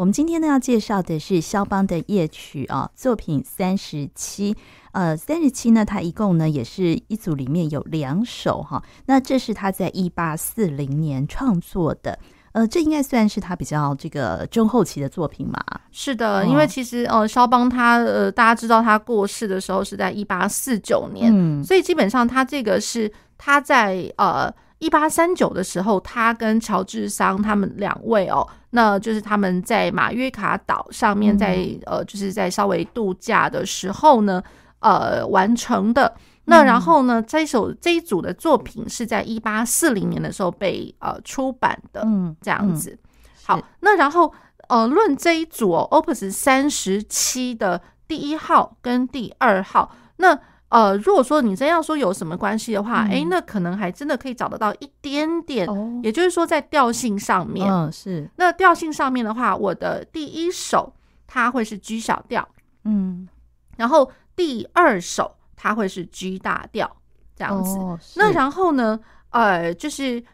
我们今天呢要介绍的是肖邦的夜曲啊，作品三十七。呃，三十七呢，它一共呢也是一组里面有两首哈。那这是他在一八四零年创作的。呃，这应该算是他比较这个中后期的作品嘛？是的，因为其实呃，肖邦他呃，大家知道他过世的时候是在一八四九年，嗯，所以基本上他这个是他在呃一八三九的时候，他跟乔治桑他们两位哦，那就是他们在马约卡岛上面在，在呃就是在稍微度假的时候呢，呃完成的。那然后呢，这一首这一组的作品是在一八四零年的时候被呃出版的，嗯，这样子。好，那然后呃，论这一组哦，Opus 三十七的第一号跟第二号，那呃，如果说你真要说有什么关系的话，哎，那可能还真的可以找得到一点点，也就是说在调性上面，嗯，是。那调性上面的话，我的第一首它会是 G 小调，嗯，然后第二首。它会是 G 大调这样子，哦、那然后呢，呃，就是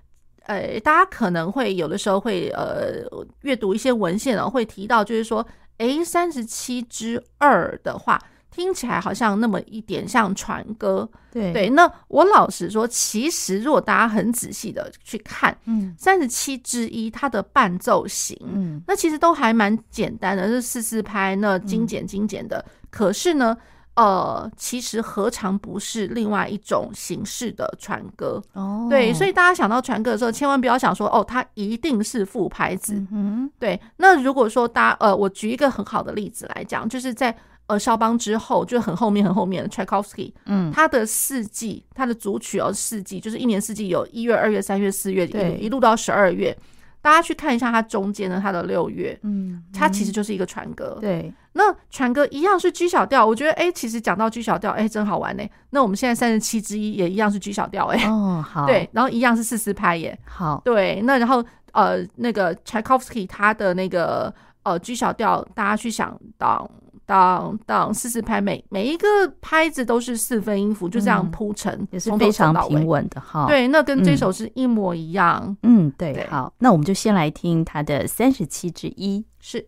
呃，大家可能会有的时候会呃阅读一些文献呢，会提到就是说，诶，三十七之二的话，听起来好像那么一点像船歌，对对。那我老实说，其实如果大家很仔细的去看，嗯，三十七之一它的伴奏型，嗯，那其实都还蛮简单的，是四四拍，那精简精简的，嗯、可是呢。呃，其实何尝不是另外一种形式的船歌？哦，对，所以大家想到船歌的时候，千万不要想说哦，它一定是副拍子。嗯，对。那如果说大家呃，我举一个很好的例子来讲，就是在呃肖邦之后，就很后面很后面的柴可夫斯基，嗯，他的四季，他的组曲哦，四季就是一年四季，有一月、二月、三月、四月，对，一路到十二月。大家去看一下它中间的它的六月，嗯，它其实就是一个船歌，对。那船歌一样是 G 小调，我觉得哎、欸，其实讲到 G 小调，哎、欸，真好玩呢。那我们现在三十七之一也一样是 G 小调，哎，哦，好，对，然后一样是四四拍耶，好，对。那然后呃，那个柴可夫斯基他的那个呃 G 小调，大家去想到。当当四四拍，每每一个拍子都是四分音符，就这样铺成，嗯，也是非常平稳的哈。对，那跟这首是一模一样。嗯，对，对，好，那我们就先来听它的三十七之一，是。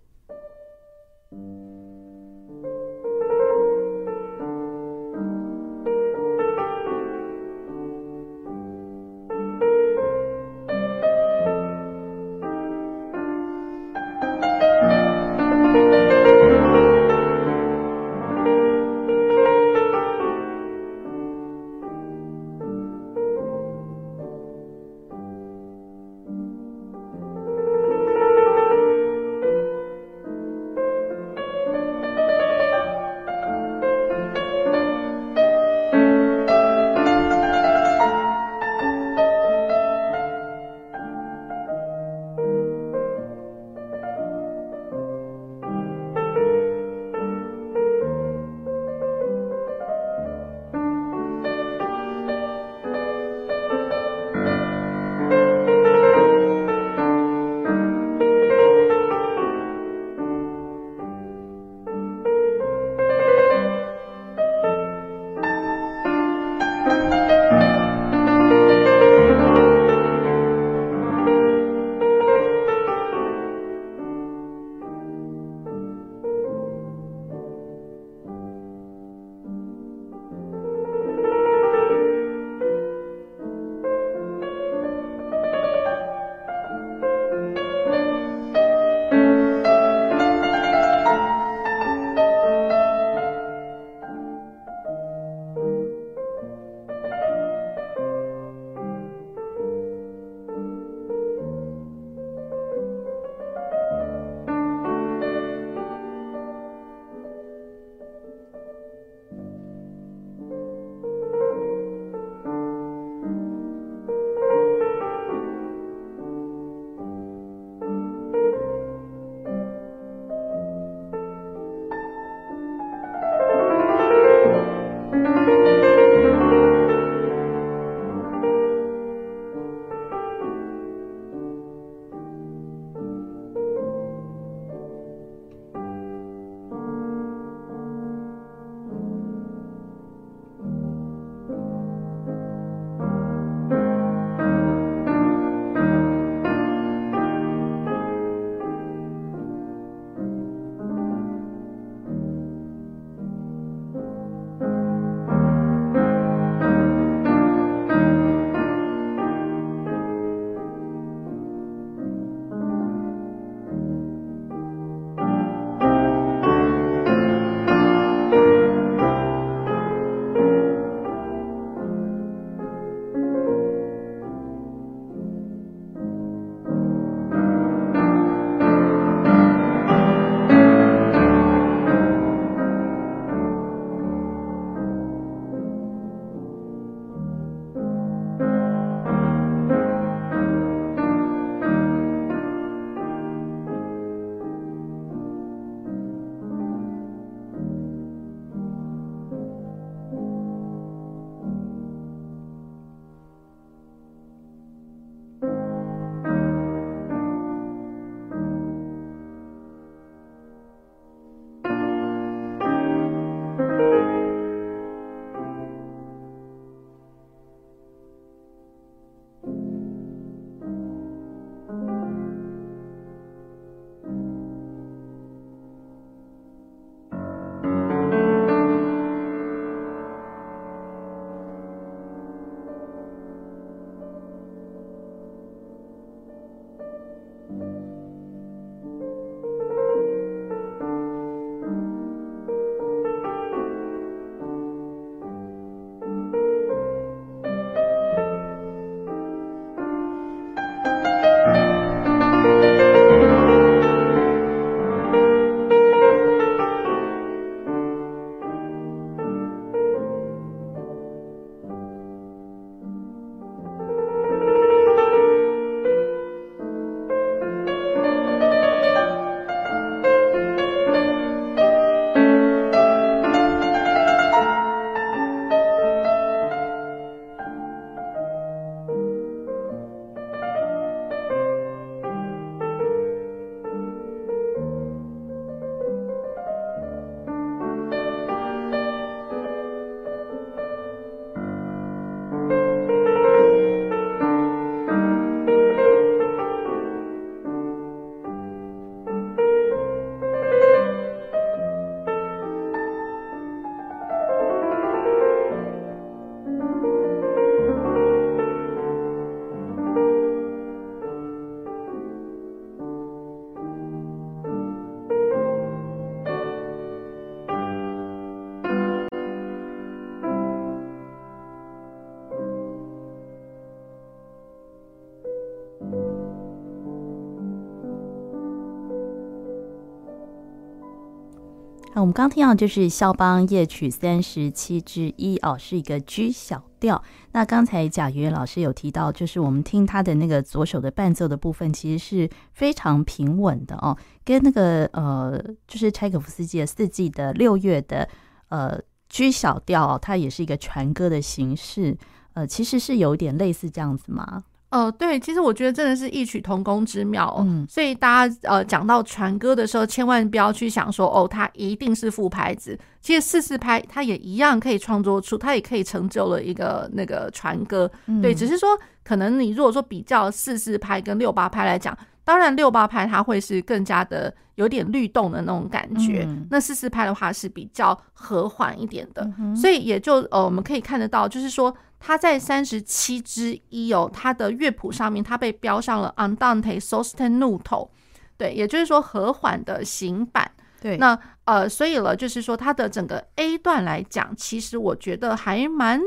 们刚听到就是肖邦夜曲三十七之一哦，是一个 G 小调。那刚才贾元老师有提到，就是我们听他的那个左手的伴奏的部分，其实是非常平稳的哦，跟那个呃，就是柴可夫斯基的四季的六月的呃 G 小调哦，它也是一个传歌的形式，呃，其实是有点类似这样子吗？呃，对，其实我觉得真的是异曲同工之妙哦。嗯，所以大家呃讲到传歌的时候，千万不要去想说哦，它一定是副拍子。其实四四拍它也一样可以创作出，它也可以成就了一个那个传歌。嗯，对，只是说可能你如果说比较四四拍跟六八拍来讲，当然六八拍它会是更加的有点律动的那种感觉，嗯，那四四拍的话是比较和缓一点的。嗯，所以也就呃我们可以看得到，就是说。它在三十七之一哦，它的乐谱上面它被标上了 Andante sostenuto，对，也就是说和缓的行板。对，那呃，所以了，就是说它的整个 A 段来讲，其实我觉得还蛮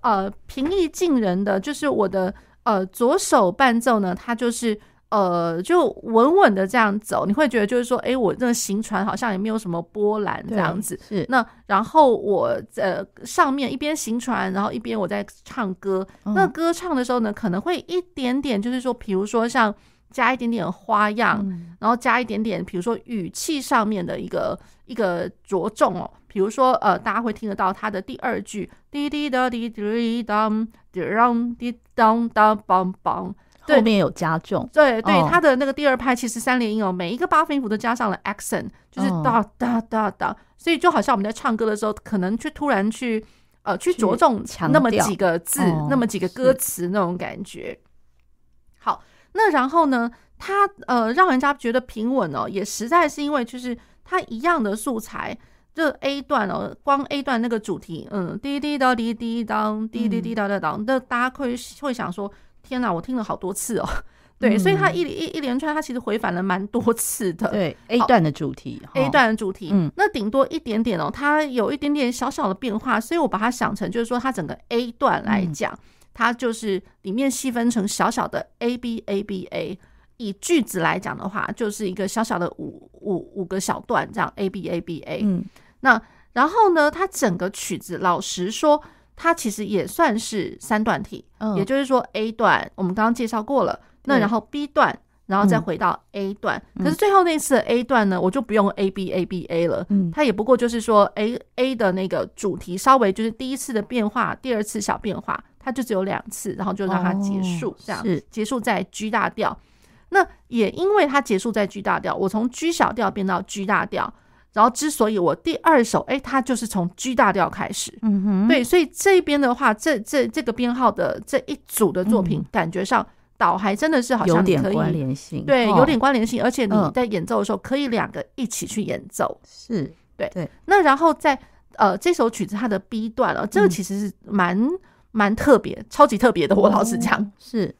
呃平易近人的，就是我的呃左手伴奏呢，它就是。呃，就稳稳的这样走，你会觉得就是说，哎，我这个行船好像也没有什么波澜这样子。是。那然后我呃上面一边行船，然后一边我在唱歌。嗯。那歌唱的时候呢，可能会一点点，就是说，比如说像加一点点花样，嗯，然后加一点点，比如说语气上面的一个一个着重哦。比如说呃，大家会听得到它的第二句滴滴答滴滴当滴当滴当当梆梆。后面有加重，对对，他的那个第二拍其实三连音哦，每一个八分音符都加上了 accent，就是哒哒哒哒，所以就好像我们在唱歌的时候，可能去突然去呃去着重那么几个字，那么几个歌词那种感觉。好，那然后呢，他呃让人家觉得平稳哦，也实在是因为就是他一样的素材，这 A 段哦，光 A 段那个主题，嗯，滴滴答滴滴当，滴滴滴答答当，那大家会会想说。天哪，我听了好多次哦。对，嗯、所以他一一一连串，他其实回返了蛮多次的。对 A 段的主题，A 段的主题，嗯，那顶多一点点哦，它有一点点小小的变化，所以我把它想成就是说，它整个 A 段来讲，嗯、它就是里面细分成小小的 A B A B A。以句子来讲的话，就是一个小小的五五五个小段这样 A B A B A。嗯，那然后呢，它整个曲子，老实说。它其实也算是三段体，嗯，也就是说 A 段我们刚刚介绍过了，那然后 B 段，然后再回到 A 段，可是最后那次的 A 段呢，我就不用 A B A B A 了，嗯，它也不过就是说 A A 的那个主题稍微就是第一次的变化，第二次小变化，它就只有两次，然后就让它结束，这样结束在 G 大调。那也因为它结束在 G 大调，我从 G 小调变到 G 大调。然后，之所以我第二首，哎，它就是从 G 大调开始，嗯哼，对，所以这边的话，这这这个编号的这一组的作品，感觉上倒还真的是好像可以有点关联性，对，有点关联性，而且你在演奏的时候，可以两个一起去演奏，是对对。那然后在呃这首曲子它的 B 段了，这个其实是蛮蛮特别，超级特别的，我老实讲，是。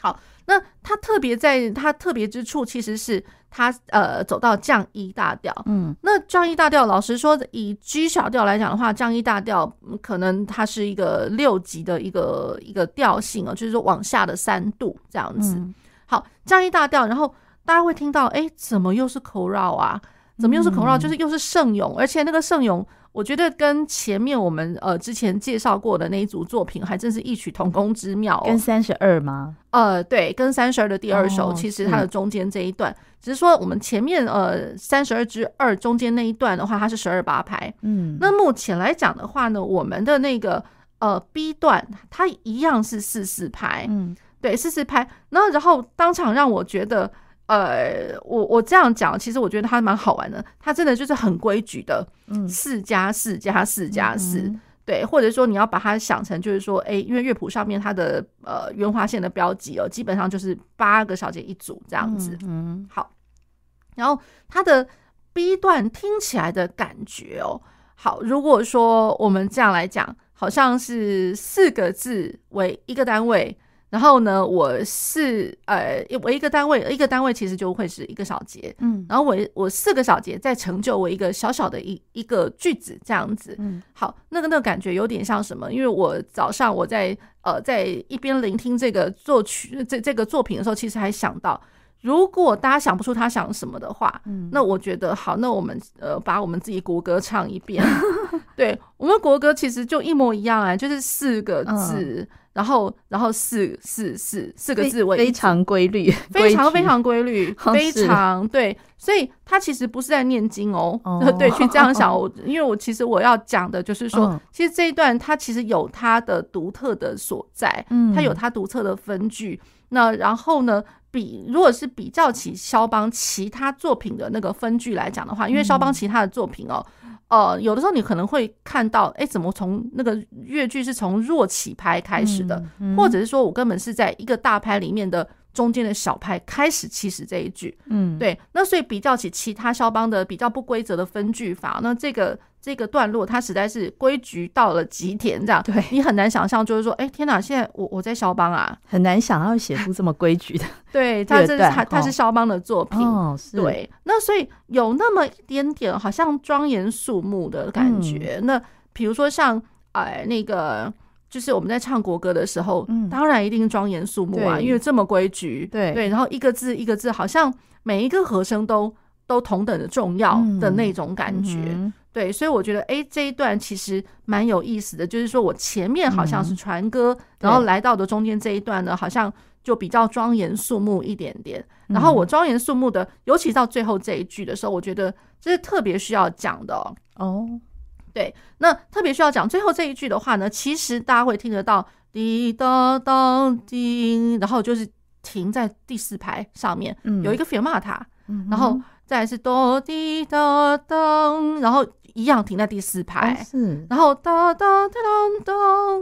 好。那它特别在它特别之处，其实是它呃走到降一大调。嗯，那降一大调，老实说，以 G 小调来讲的话，降一大调可能它是一个六级的一个一个调性哦，就是说往下的三度这样子。嗯、好，降一大调，然后大家会听到，哎，怎么又是 chorale 啊？怎么又是 chorale？就是又是圣咏，而且那个圣咏。我觉得跟前面我们呃之前介绍过的那一组作品还真是异曲同工之妙。跟三十二吗？呃，对，跟三十二的第二首，其实它的中间这一段，只是说我们前面呃三十二之二中间那一段的话，它是十二八拍。嗯，那目前来讲的话呢，我们的那个呃 B 段，它一样是四四拍。嗯，对，四四拍。那然后当场让我觉得。呃，我我这样讲，其实我觉得它蛮好玩的。它真的就是很规矩的，四加四加四加四，对，或者说你要把它想成就是说，哎，因为乐谱上面它的呃圆滑线的标记哦，基本上就是八个小节一组这样子。嗯，好。然后它的 B 段听起来的感觉哦，好，如果说我们这样来讲，好像是四个字为一个单位。然后呢，我是呃，我一个单位，一个单位其实就会是一个小节，嗯，然后我我四个小节再成就我一个小小的一一个句子这样子，嗯，好，那个那个感觉有点像什么？因为我早上我在呃在一边聆听这个作曲这这个作品的时候，其实还想到，如果大家想不出他想什么的话，嗯，那我觉得好，那我们呃把我们自己国歌唱一遍。对，我们国歌其实就一模一样啊，就是四个字，嗯、然后然后四四四四个字为非常规律，非常非常规律，非常对。所以他其实不是在念经哦，哦 对，去这样想。我因为我其实我要讲的就是说，嗯、其实这一段它其实有它的独特的所在，嗯，它有它独特的分句。那然后呢，比如果是比较起肖邦其他作品的那个分句来讲的话，因为肖邦其他的作品哦，呃，有的时候你可能会看到，哎，怎么从那个乐句是从弱起拍开始的，或者是说我根本是在一个大拍里面的中间的小拍开始起始这一句，嗯，对。那所以比较起其他肖邦的比较不规则的分句法，那这个。这个段落它实在是规矩到了极点，这样对你很难想象，就是说，哎，天哪！现在我我在肖邦啊，很难想要写出这么规矩的。对，他这是他他是肖邦的作品，哦、对。那所以有那么一点点好像庄严肃穆的感觉。嗯、那比如说像哎那个，就是我们在唱国歌的时候，嗯、当然一定庄严肃穆啊，因为这么规矩，对对。然后一个字一个字，好像每一个和声都都同等的重要的那种感觉。对，所以我觉得，哎，这一段其实蛮有意思的，就是说我前面好像是传歌，嗯、然后来到的中间这一段呢，好像就比较庄严肃穆一点点。嗯、然后我庄严肃穆的，尤其到最后这一句的时候，我觉得这是特别需要讲的哦。哦对，那特别需要讲最后这一句的话呢，其实大家会听得到滴答答滴，然后就是停在第四排上面，嗯、有一个 fermata，然后再来是哆滴答当，然后。一样停在第四拍，哦、是，然后哒哒哒哒哒，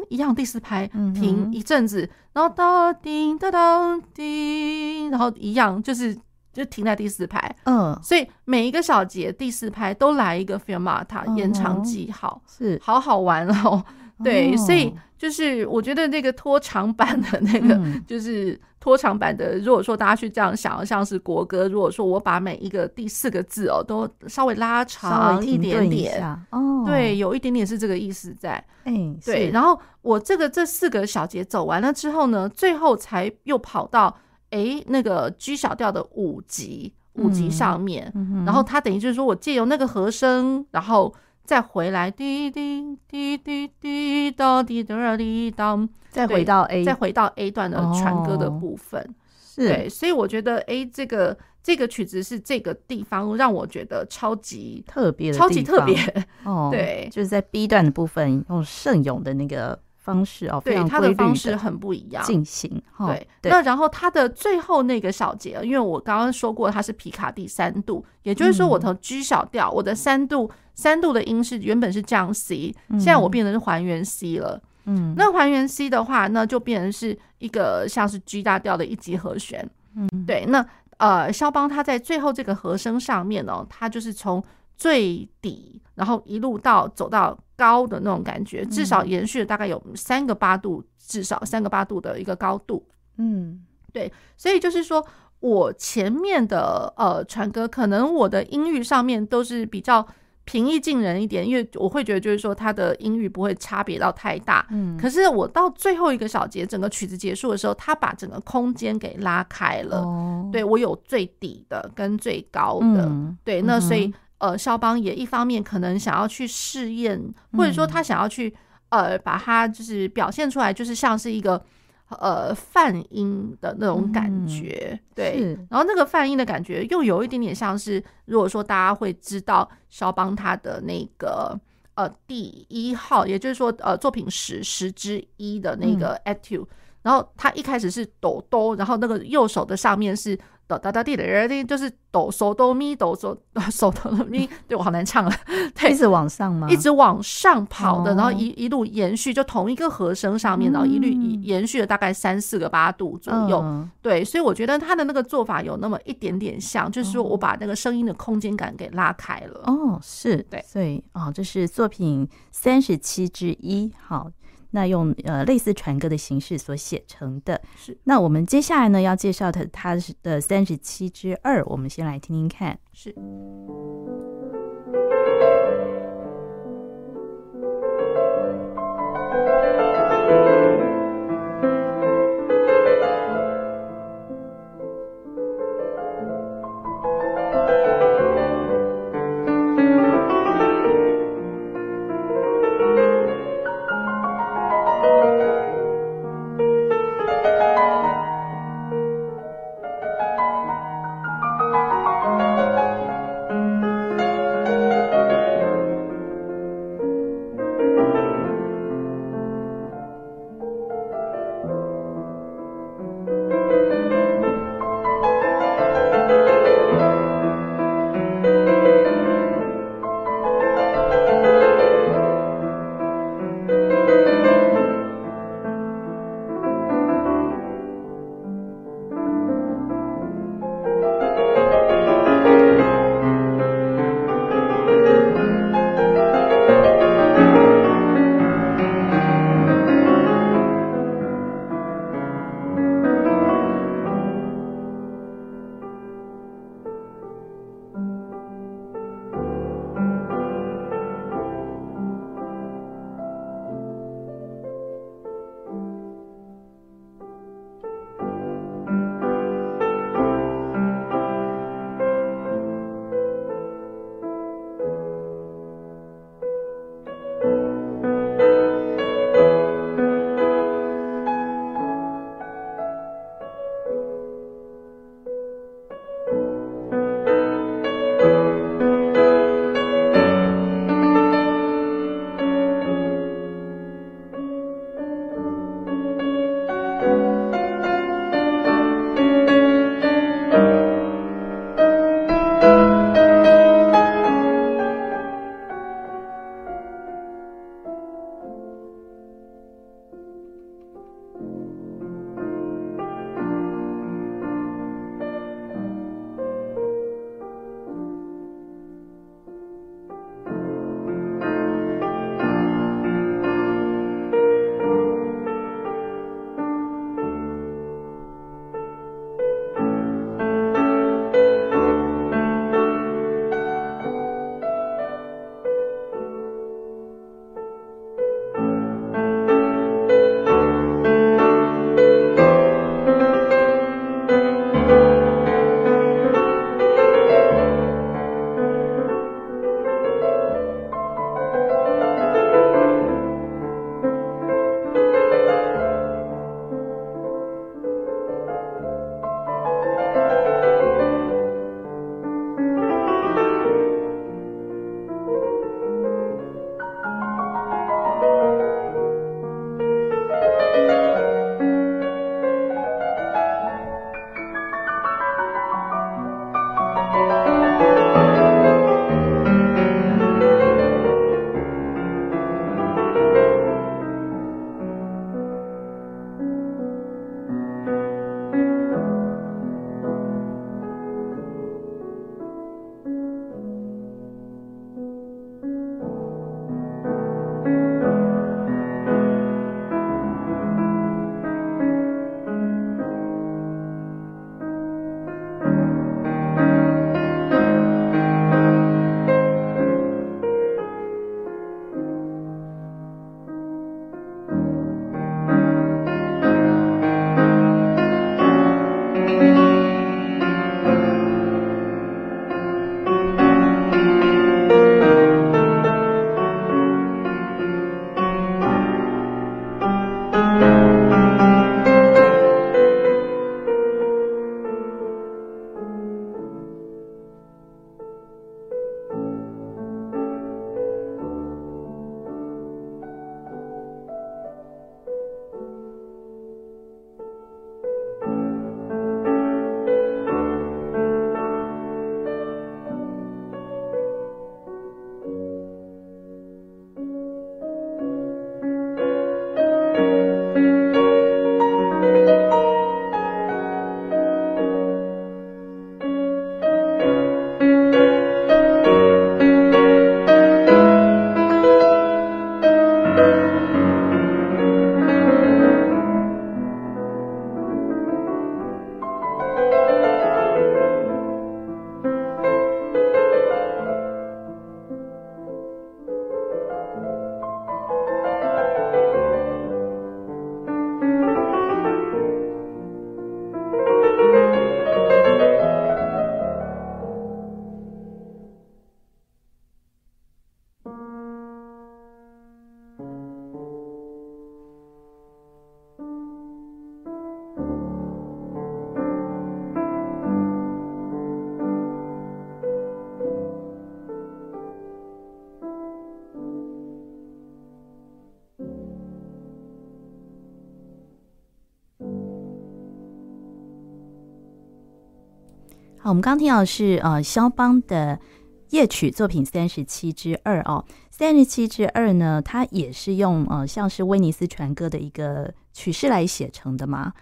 一样第四拍停一阵子，然后哒叮哒当叮，然后一样就是就停在第四拍，嗯，所以每一个小节第四拍都来一个 fermata 延长记号，是，好好玩哦，对，哦、所以就是我觉得那个拖长版的那个就是。拖长版的，如果说大家去这样想，像是国歌，如果说我把每一个第四个字哦都稍微拉长一点点，哦，对，有一点点是这个意思在，哎，对，然后我这个这四个小节走完了之后呢，最后才又跑到哎那个 G 小调的五级五级上面，然后它等于就是说我借由那个和声，然后。再回来，滴滴滴滴滴答滴答滴答，再回到 A，再回到 A 段的传歌的部分，是对，所以我觉得 A 这个这个曲子是这个地方让我觉得超级特别，超级特别哦，对，就是在 B 段的部分用圣咏的那个。方式哦，对，他的方式很不一样进行。对，那然后他的最后那个小节，因为我刚刚说过它是皮卡第三度，也就是说我从 G 小调，我的三度三度的音是原本是降 C，现在我变成是还原 C 了。嗯，那还原 C 的话，那就变成是一个像是 G 大调的一级和弦。嗯，对，那呃，肖邦他在最后这个和声上面呢，他就是从最底，然后一路到走到。高的那种感觉，至少延续了大概有三个八度，至少三个八度的一个高度。嗯，对，所以就是说我前面的呃传歌，可能我的音域上面都是比较平易近人一点，因为我会觉得就是说它的音域不会差别到太大。嗯，可是我到最后一个小节，整个曲子结束的时候，它把整个空间给拉开了。哦，对，我有最底的跟最高的。嗯，对，那所以。呃，肖邦也一方面可能想要去试验，或者说他想要去呃，把它就是表现出来，就是像是一个呃泛音的那种感觉，嗯、对。然后那个泛音的感觉又有一点点像是，如果说大家会知道肖邦他的那个呃第一号，也就是说呃作品十十之一的那个 Etude、嗯、然后他一开始是哆哆，然后那个右手的上面是。哆哒哒滴的，就是哆嗦哆咪哆嗦嗦哆咪，对我好难唱啊！对，一直往上吗？一直往上跑的，然后一一路延续，就同一个和声上面，然后一律延续了大概三四个八度左右。对，所以我觉得他的那个做法有那么一点点像，就是说我把那个声音的空间感给拉开了。哦，是对，所以哦，这是作品三十七之一，好。那用呃类似传歌的形式所写成的，是。那我们接下来呢要介绍的，它的三十七之二，我们先来听听看，是。好，我们刚听到的是呃肖邦的夜曲作品三十七之二哦，三十七之二呢，它也是用呃像是威尼斯船歌的一个曲式来写成的吗？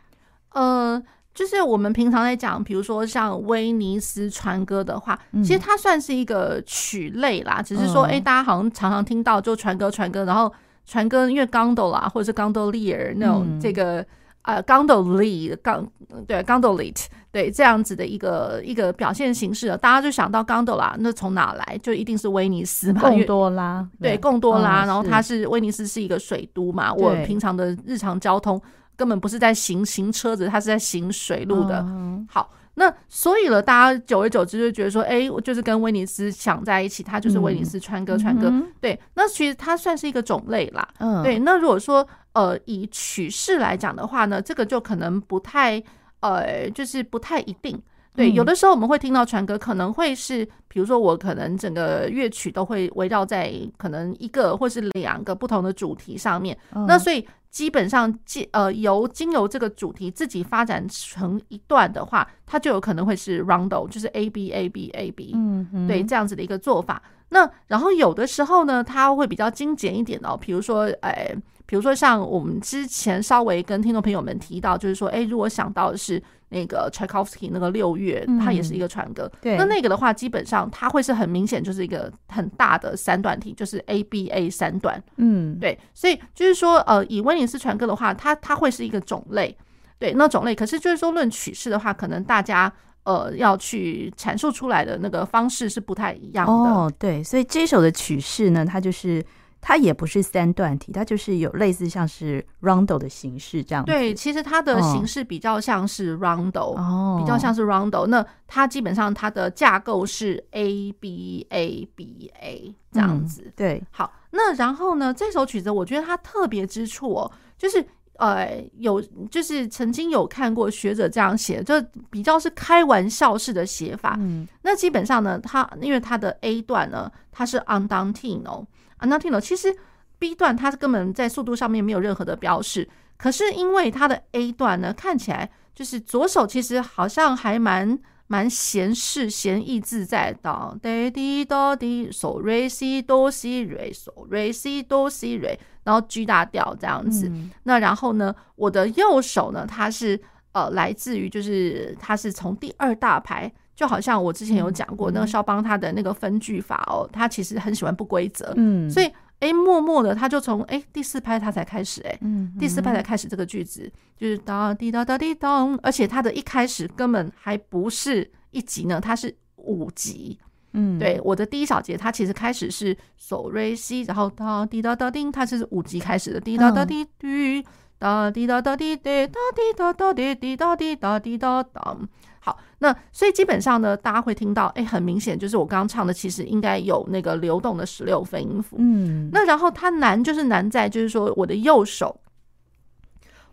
呃。就是我们平常在讲，比如说像威尼斯船歌的话，其实它算是一个曲类啦。只是说，哎，大家好像常常听到就船歌船歌，然后船歌因为 gondola 或者是 gondolier 那种这个呃 gondolier 刚对 gondolit 对这样子的一个一个表现形式，大家就想到 gondola，那从哪来？就一定是威尼斯嘛，贡多拉对贡多拉，然后它是威尼斯是一个水都嘛，我平常的日常交通。根本不是在行行车子，它是在行水路的。嗯、好，那所以了，大家久而久之就觉得说，哎、欸，我就是跟威尼斯想在一起，它就是威尼斯川歌，川歌。嗯、对，那其实它算是一个种类啦。嗯，对。那如果说呃以曲式来讲的话呢，这个就可能不太呃，就是不太一定。对，有的时候我们会听到传歌，可能会是，比如说我可能整个乐曲都会围绕在可能一个或是两个不同的主题上面。嗯、那所以基本上，呃由经由这个主题自己发展成一段的话，它就有可能会是 rondo，就是 A B A B A B，嗯，对，这样子的一个做法。那然后有的时候呢，它会比较精简一点哦，比如说，呃，比如说像我们之前稍微跟听众朋友们提到，就是说，哎，如果想到的是。那个 Tchaikovsky 那个六月，它也是一个船歌。嗯、对，那那个的话，基本上它会是很明显，就是一个很大的三段体，就是 A B A 三段。嗯，对，所以就是说，呃，以威尼斯船歌的话，它它会是一个种类。对，那种类，可是就是说论曲式的话，可能大家呃要去阐述出来的那个方式是不太一样的。哦，对，所以这首的曲式呢，它就是。它也不是三段体，它就是有类似像是 rondo 的形式这样子。对，其实它的形式比较像是 rondo，哦，比较像是 rondo。那它基本上它的架构是 A B A B A 这样子。嗯、对，好，那然后呢，这首曲子我觉得它特别之处哦，就是呃，有就是曾经有看过学者这样写，就比较是开玩笑式的写法。嗯，那基本上呢，它因为它的 A 段呢，它是 andantino。Andantino 其实 B 段它根本在速度上面没有任何的标示，可是因为它的 A 段呢，看起来就是左手其实好像还蛮蛮闲适、闲逸自在的，哒滴哒滴，嗦瑞西哆西瑞，嗦瑞西哆西瑞，然后 G 大调这样子。嗯、那然后呢，我的右手呢，它是呃来自于就是它是从第二大拍。就好像我之前有讲过，那个肖邦他的那个分句法哦，他其实很喜欢不规则，嗯，所以哎，默默的他就从哎第四拍他才开始哎，嗯，第四拍才开始这个句子，就是哒滴哒哒滴咚，而且他的一开始根本还不是一级呢，它是五级，嗯，对，我的第一小节它其实开始是索瑞西，然后哒滴哒哒叮，它是五级开始的，滴哒哒滴滴，哒滴哒哒滴滴，哒滴哒哒滴滴哒滴哒滴哒咚。好，那所以基本上呢，大家会听到，哎，很明显就是我刚刚唱的，其实应该有那个流动的十六分音符。嗯，那然后它难就是难在，就是说我的右手，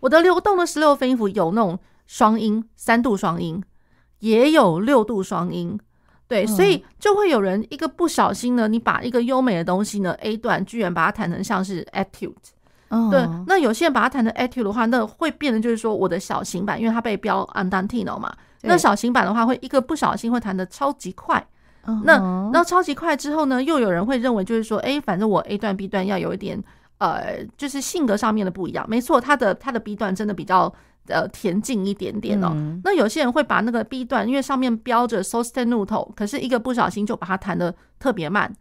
我的流动的十六分音符有那种双音，三度双音，也有六度双音。对，所以就会有人一个不小心呢，你把一个优美的东西呢，A 段居然把它弹成像是 Etude。对，那有些人把它弹成 Etude 的话，那会变得就是说我的小型版，因为它被标 Andantino 嘛。那小型版的话，会一个不小心会弹的超级快。那那超级快之后呢，又有人会认为就是说，哎，反正我 A 段 B 段要有一点呃，就是性格上面的不一样。没错，他的他的 B 段真的比较呃恬静一点点哦。那有些人会把那个 B 段，因为上面标着 sostenuto，可是一个不小心就把它弹的特别慢。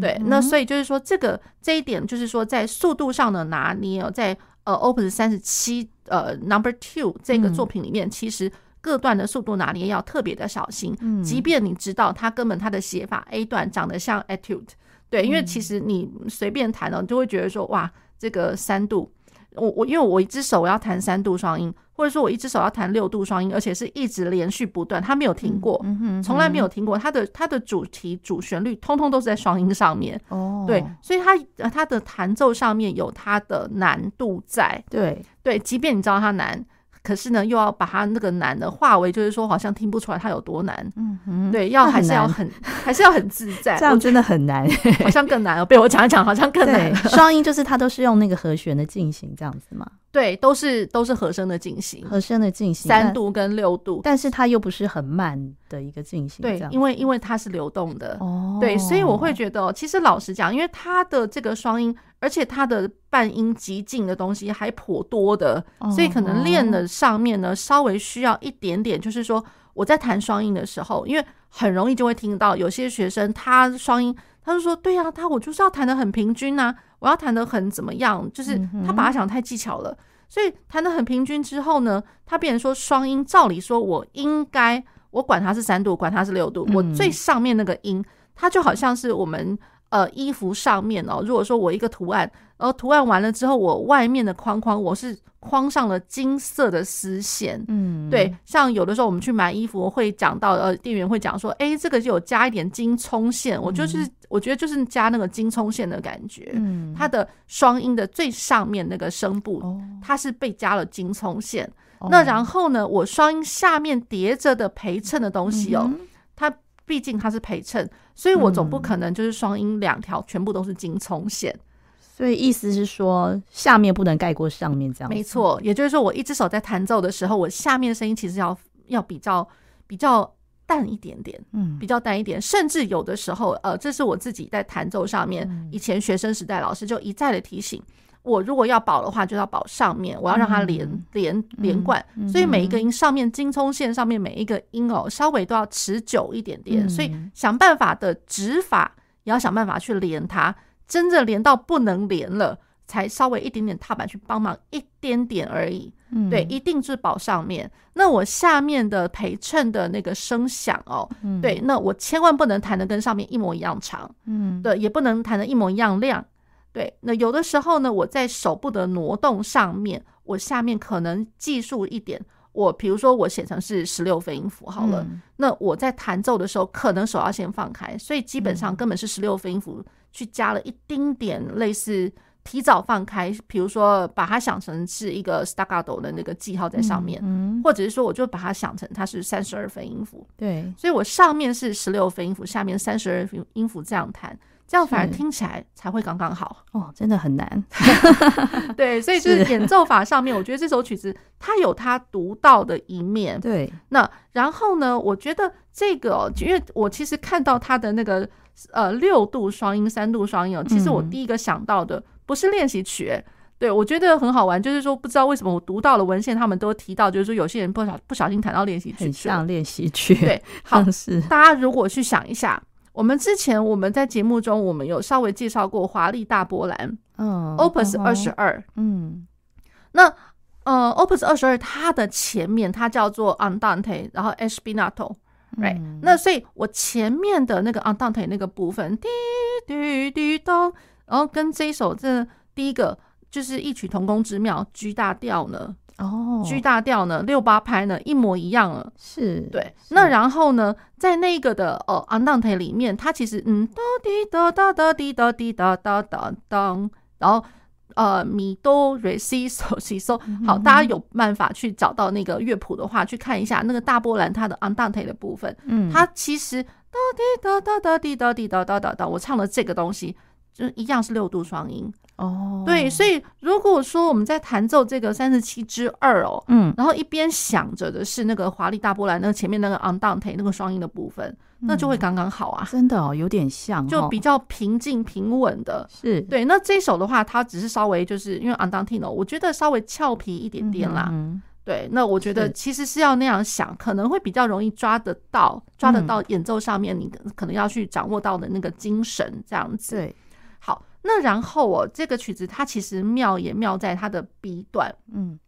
对，那所以就是说，这个这一点就是说，在速度上的拿捏哦，在呃 Opus 三十七呃 Number Two 这个作品里面，其实各段的速度拿捏要特别的小心。嗯，即便你知道它根本它的写法 A 段长得像 Etude，对，因为其实你随便弹哦，你就会觉得说哇，这个三度。我我因为我一只手我要弹三度双音，或者说我一只手要弹六度双音，而且是一直连续不断，它没有停过，从来没有停过。它的它的主题主旋律通通都是在双音上面，哦，对，所以它它的弹奏上面有它的难度在，对对，即便你知道它难。可是呢，又要把它那个难的化为，就是说，好像听不出来它有多难。嗯嗯，对，要还是要很，还是要很自在。这样真的很难，好像更难哦。被我讲一讲，好像更难。双音就是它都是用那个和弦的进行这样子嘛。对，都是都是和声的进行，和声的进行，三度跟六度，但是它又不是很慢的一个进行，对，因为因为它是流动的，哦，对，所以我会觉得，其实老实讲，因为它的这个双音，而且它的半音极近的东西还颇多的，所以可能练的上面呢，稍微需要一点点，就是说我在弹双音的时候，因为很容易就会听到有些学生他双音，他就说，对呀，他我就是要弹的很平均呐。我要弹的很怎么样？就是他把它想太技巧了，所以弹的很平均之后呢，他变成说双音。照理说，我应该我管它是三度，管它是六度，我最上面那个音，它就好像是我们。呃，衣服上面哦，如果说我一个图案，然后图案完了之后，我外面的框框我是框上了金色的丝线，嗯，对，像有的时候我们去买衣服会讲到，呃，店员会讲说，哎，这个就有加一点金葱线，我就是我觉得就是加那个金葱线的感觉，嗯，它的双音的最上面那个声部，它是被加了金葱线，那然后呢，我双音下面叠着的陪衬的东西哦，它。毕竟它是陪衬，所以我总不可能就是双音两条全部都是金葱线，所以意思是说下面不能盖过上面这样。没错，也就是说我一只手在弹奏的时候，我下面的声音其实要要比较比较淡一点点，嗯，比较淡一点，甚至有的时候，呃，这是我自己在弹奏上面，以前学生时代老师就一再的提醒。我如果要保的话，就要保上面，我要让它连、嗯、连连贯，嗯、所以每一个音上面金葱线上面每一个音哦，稍微都要持久一点点，嗯、所以想办法的指法也要想办法去连它，真正连到不能连了，才稍微一点点踏板去帮忙一点点而已。嗯、对，一定是保上面。那我下面的陪衬的那个声响哦，嗯、对，那我千万不能弹的跟上面一模一样长，嗯，对，也不能弹的一模一样亮。对，那有的时候呢，我在手部的挪动上面，我下面可能技术一点，我比如说我写成是十六分音符好了，嗯、那我在弹奏的时候，可能手要先放开，所以基本上根本是十六分音符去加了一丁点类似提早放开，比如说把它想成是一个 staccato 的那个记号在上面，嗯嗯、或者是说我就把它想成它是三十二分音符，对，所以我上面是十六分音符，下面三十二分音符这样弹。这样反而听起来才会刚刚好哦，真的很难。对，所以就是演奏法上面，我觉得这首曲子它有它独到的一面。对，那然后呢，我觉得这个、哦，因为我其实看到它的那个呃六度双音、三度双音哦，其实我第一个想到的不是练习曲。嗯、对，我觉得很好玩，就是说不知道为什么我读到了文献，他们都提到，就是说有些人不小不小心弹到练习曲，很像练习曲。对，好，是大家如果去想一下。我们之前我们在节目中，我们有稍微介绍过华丽大波兰，嗯，Opus 二十二，嗯，那呃，Opus 二十二它的前面它叫做 Andante，然后 Ostinato，right？、嗯、那所以我前面的那个 Andante 那个部分，滴滴滴咚，然后跟这一首这第一个就是异曲同工之妙，G 大调呢。哦，G 大调呢，六八拍呢，一模一样了。是对。那然后呢，在那个的呃，Andante 里面，它其实嗯，哒滴哒哒哒滴哒滴哒哒哒当，然后呃，咪哆瑞西嗦西嗦。好，大家有办法去找到那个乐谱的话，去看一下那个大波兰它的 Andante 的部分。嗯，它其实哒滴哒哒哒滴哒滴哒哒哒哒，我唱了这个东西就一样是六度双音。哦，oh. 对，所以如果说我们在弹奏这个三十七之二哦，嗯，然后一边想着的是那个华丽大波兰那个前面那个 Andante 那个双音的部分，嗯、那就会刚刚好啊，真的哦，有点像、哦，就比较平静平稳的，是对。那这首的话，它只是稍微就是因为 Andante 我觉得稍微俏皮一点点啦，嗯、对。那我觉得其实是要那样想，可能会比较容易抓得到，抓得到演奏上面你可能要去掌握到的那个精神这样子，对。那然后哦，这个曲子它其实妙也妙在它的 B 段，嗯，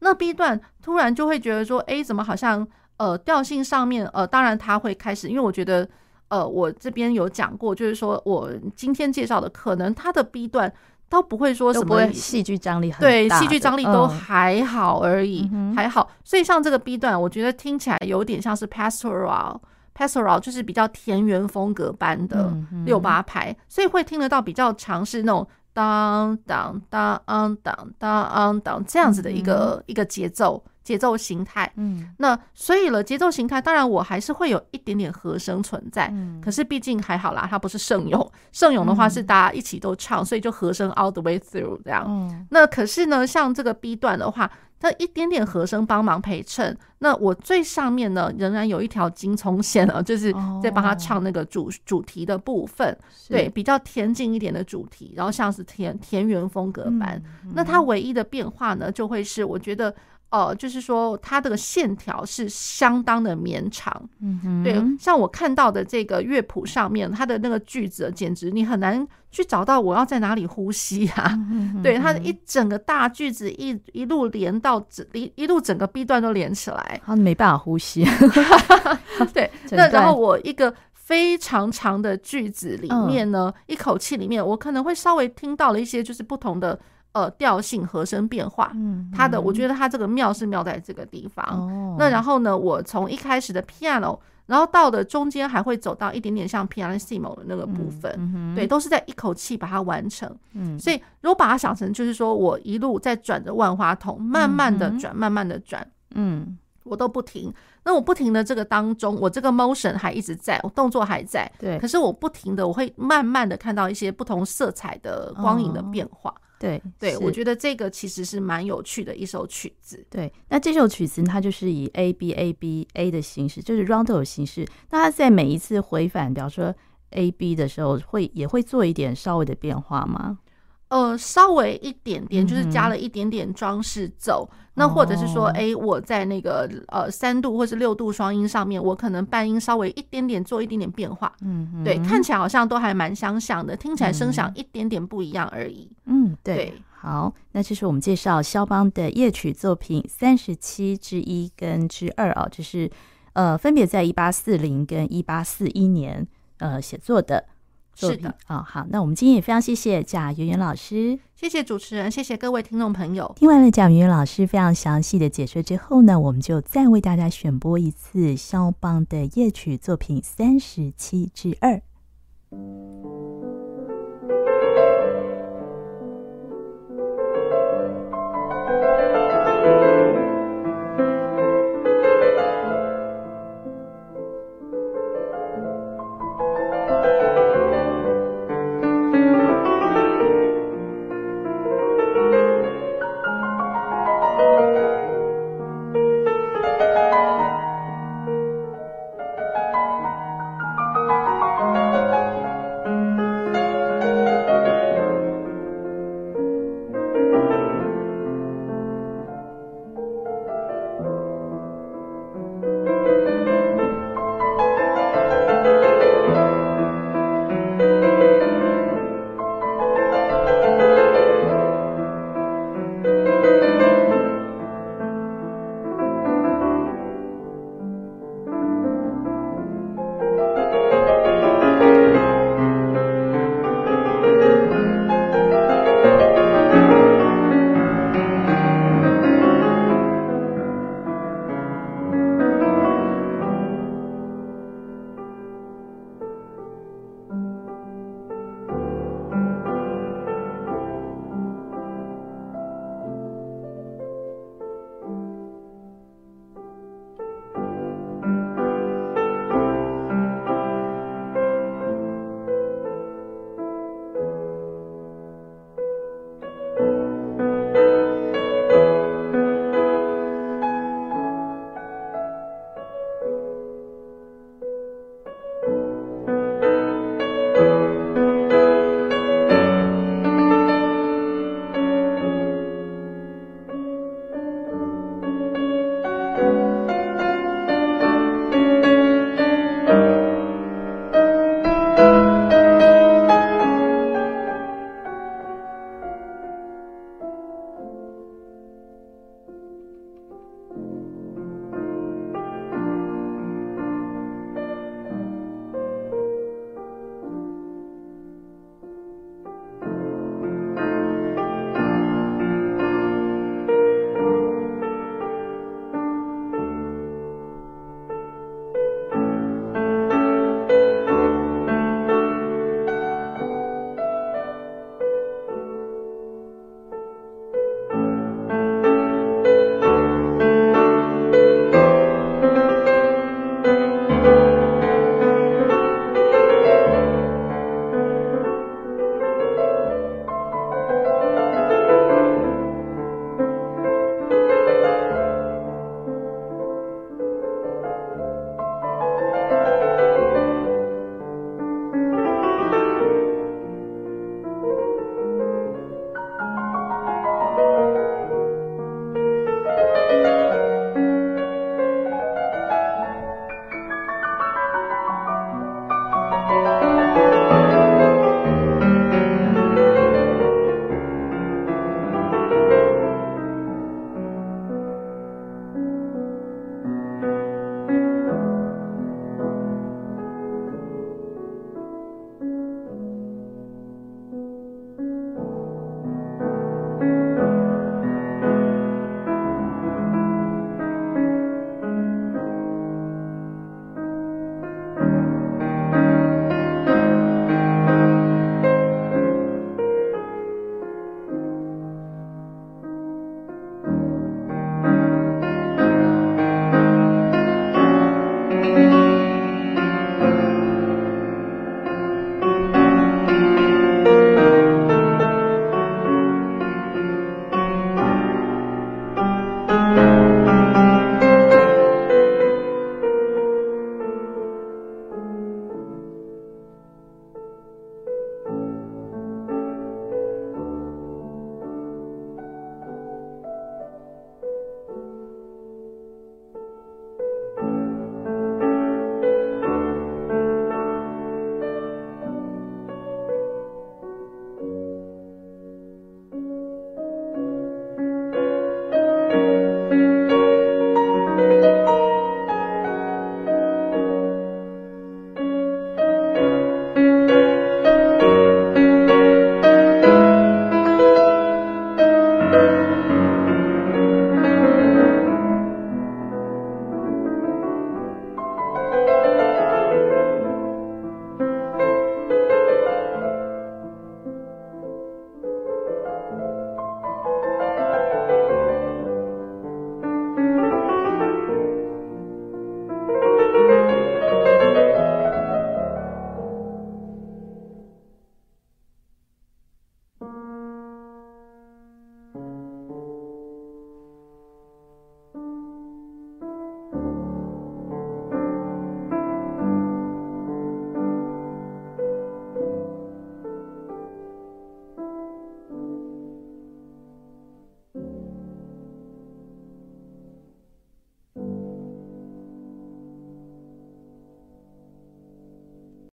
那 B 段突然就会觉得说，哎，怎么好像呃调性上面呃，当然它会开始，因为我觉得呃我这边有讲过，就是说我今天介绍的可能它的 B 段都不会说什么戏剧张力很大，对，戏剧张力都还好而已，嗯、还好。所以像这个 B 段，我觉得听起来有点像是 Pastoral。Pastoral 就是比较田园风格般的六八拍，嗯嗯、所以会听得到比较长是那种当当当当当当当这样子的一个、嗯、一个节奏节奏形态。嗯，那所以了节奏形态，当然我还是会有一点点和声存在。嗯，可是毕竟还好啦，它不是圣咏，圣咏的话是大家一起都唱，所以就和声 all the way through 这样。嗯，那可是呢，像这个 B 段的话。它一点点和声帮忙陪衬，那我最上面呢，仍然有一条金葱线啊，就是在帮他唱那个主、oh. 主题的部分，对，比较恬静一点的主题，然后像是田田园风格般。嗯、那它唯一的变化呢，就会是我觉得。呃，就是说它的线条是相当的绵长，嗯哼，对，像我看到的这个乐谱上面，它的那个句子简直你很难去找到我要在哪里呼吸啊，嗯、哼对，它一整个大句子一一路连到整一一路整个 B 段都连起来，啊，没办法呼吸，对，那然后我一个非常长的句子里面呢，嗯、一口气里面我可能会稍微听到了一些就是不同的。呃，调性和声变化，嗯，它的我觉得它这个妙是妙在这个地方。哦，那然后呢，我从一开始的 piano，然后到的中间还会走到一点点像 pianissimo 的那个部分，嗯，对，都是在一口气把它完成。嗯，所以如果把它想成就是说我一路在转着万花筒，慢慢的转，慢慢的转，嗯，我都不停。那我不停的这个当中，我这个 motion 还一直在，我动作还在，对。可是我不停的，我会慢慢的看到一些不同色彩的光影的变化。对对，我觉得这个其实是蛮有趣的一首曲子。对，那这首曲子它就是以 A B A B A 的形式，就是 rondo 的形式。那它在每一次回返，比方说 A B 的时候，会也会做一点稍微的变化吗？呃，稍微一点点，就是加了一点点装饰奏。嗯、那或者是说，哎、哦，我在那个呃三度或是六度双音上面，我可能半音稍微一点点做一点点变化。嗯，对，看起来好像都还蛮相像的，听起来声响一点点不一样而已。嗯，对。对好，那这是我们介绍肖邦的夜曲作品三十七之一跟之二啊，就是呃分别在一八四零跟一八四一年呃写作的。是的，啊、哦，好，那我们今天也非常谢谢贾圆圆老师，谢谢主持人，谢谢各位听众朋友。听完了贾圆圆老师非常详细的解说之后呢，我们就再为大家选播一次肖邦的夜曲作品三十七之二。